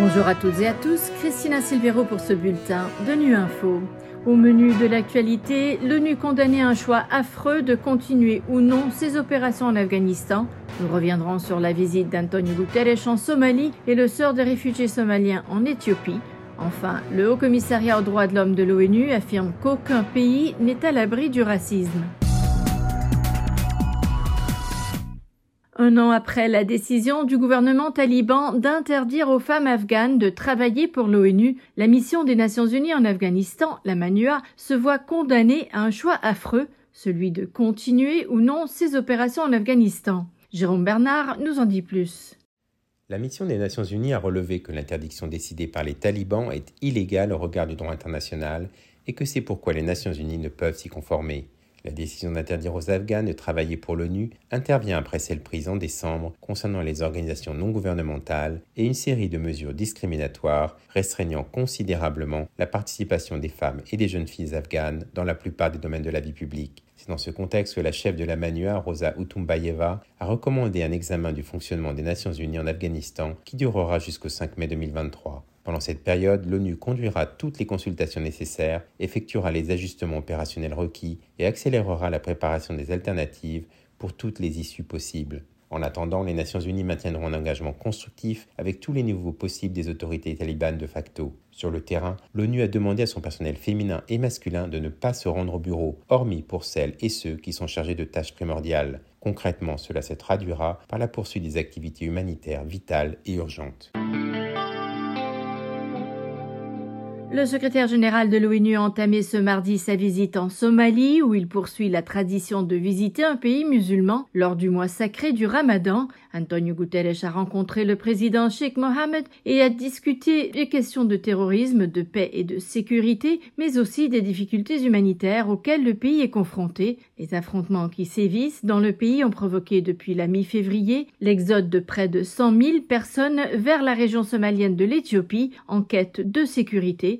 Bonjour à toutes et à tous, Christina Silvero pour ce bulletin de Nu Info. Au menu de l'actualité, l'ONU condamnait un choix affreux de continuer ou non ses opérations en Afghanistan. Nous reviendrons sur la visite d'Antonio Guterres en Somalie et le sort des réfugiés somaliens en Éthiopie. Enfin, le Haut Commissariat aux droits de l'homme de l'ONU affirme qu'aucun pays n'est à l'abri du racisme. Un an après la décision du gouvernement taliban d'interdire aux femmes afghanes de travailler pour l'ONU, la mission des Nations Unies en Afghanistan, la MANUA, se voit condamnée à un choix affreux, celui de continuer ou non ses opérations en Afghanistan. Jérôme Bernard nous en dit plus. La mission des Nations Unies a relevé que l'interdiction décidée par les talibans est illégale au regard du droit international et que c'est pourquoi les Nations Unies ne peuvent s'y conformer. La décision d'interdire aux Afghans de travailler pour l'ONU intervient après celle prise en décembre concernant les organisations non gouvernementales et une série de mesures discriminatoires restreignant considérablement la participation des femmes et des jeunes filles afghanes dans la plupart des domaines de la vie publique. C'est dans ce contexte que la chef de la MANUA, Rosa Utumbayeva, a recommandé un examen du fonctionnement des Nations Unies en Afghanistan qui durera jusqu'au 5 mai 2023. Pendant cette période, l'ONU conduira toutes les consultations nécessaires, effectuera les ajustements opérationnels requis et accélérera la préparation des alternatives pour toutes les issues possibles. En attendant, les Nations Unies maintiendront un engagement constructif avec tous les niveaux possibles des autorités talibanes de facto. Sur le terrain, l'ONU a demandé à son personnel féminin et masculin de ne pas se rendre au bureau, hormis pour celles et ceux qui sont chargés de tâches primordiales. Concrètement, cela se traduira par la poursuite des activités humanitaires vitales et urgentes. Le secrétaire général de l'ONU a entamé ce mardi sa visite en Somalie, où il poursuit la tradition de visiter un pays musulman lors du mois sacré du Ramadan. Antonio Guterres a rencontré le président Sheikh Mohammed et a discuté des questions de terrorisme, de paix et de sécurité, mais aussi des difficultés humanitaires auxquelles le pays est confronté. Les affrontements qui sévissent dans le pays ont provoqué depuis la mi-février l'exode de près de 100 000 personnes vers la région somalienne de l'Éthiopie en quête de sécurité.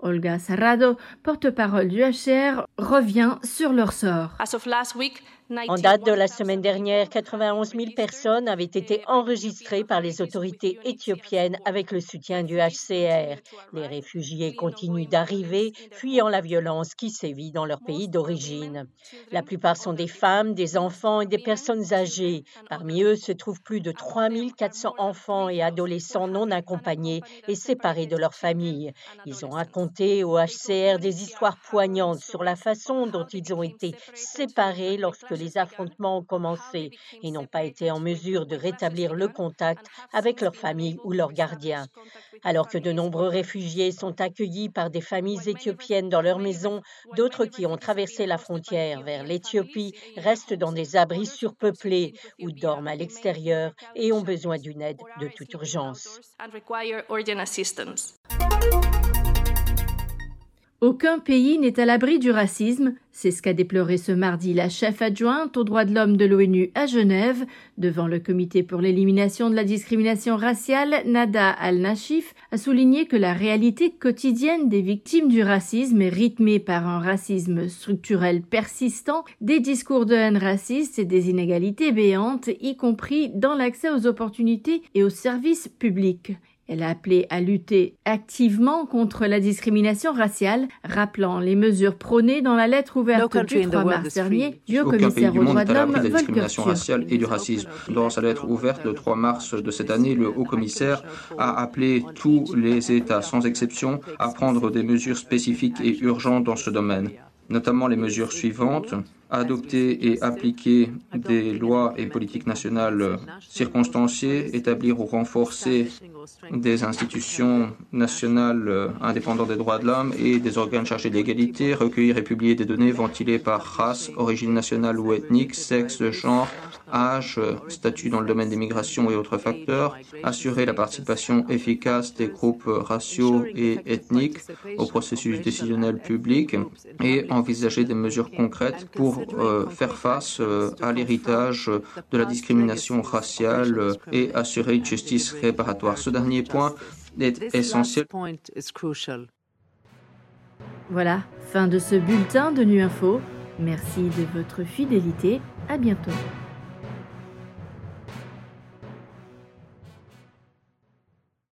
Olga Sarrado, porte-parole du HCR, revient sur leur sort. En date de la semaine dernière, 91 000 personnes avaient été enregistrées par les autorités éthiopiennes avec le soutien du HCR. Les réfugiés continuent d'arriver, fuyant la violence qui sévit dans leur pays d'origine. La plupart sont des femmes, des enfants et des personnes âgées. Parmi eux se trouvent plus de 3 400 enfants et adolescents non accompagnés et séparés de leur famille. Ils ont raconté au HCR des histoires poignantes sur la façon dont ils ont été séparés lorsque les affrontements ont commencé et n'ont pas été en mesure de rétablir le contact avec leur famille ou leurs gardiens. Alors que de nombreux réfugiés sont accueillis par des familles éthiopiennes dans leurs maisons, d'autres qui ont traversé la frontière vers l'Éthiopie restent dans des abris surpeuplés ou dorment à l'extérieur et ont besoin d'une aide de toute urgence. Aucun pays n'est à l'abri du racisme, c'est ce qu'a déploré ce mardi la chef adjointe aux droits de l'homme de l'ONU à Genève, devant le comité pour l'élimination de la discrimination raciale, Nada Al-Nashif a souligné que la réalité quotidienne des victimes du racisme est rythmée par un racisme structurel persistant, des discours de haine raciste et des inégalités béantes, y compris dans l'accès aux opportunités et aux services publics. Elle a appelé à lutter activement contre la discrimination raciale, rappelant les mesures prônées dans la lettre ouverte du 3 mars dernier. Du haut-commissaire aux droits de l'homme, la discrimination raciale et du racisme. Dans sa lettre ouverte le 3 mars de cette année, le haut-commissaire a appelé tous les États, sans exception, à prendre des mesures spécifiques et urgentes dans ce domaine notamment les mesures suivantes adopter et appliquer des lois et politiques nationales circonstanciées, établir ou renforcer des institutions nationales indépendantes des droits de l'homme et des organes chargés de l'égalité, recueillir et publier des données ventilées par race, origine nationale ou ethnique, sexe, genre, âge, statut dans le domaine des migrations et autres facteurs, assurer la participation efficace des groupes raciaux et ethniques au processus décisionnel public et envisager des mesures concrètes pour euh, faire face euh, à l'héritage de la discrimination raciale euh, et assurer une justice réparatoire. Ce dernier point est essentiel. Voilà, fin de ce bulletin de Nu Info. Merci de votre fidélité. À bientôt.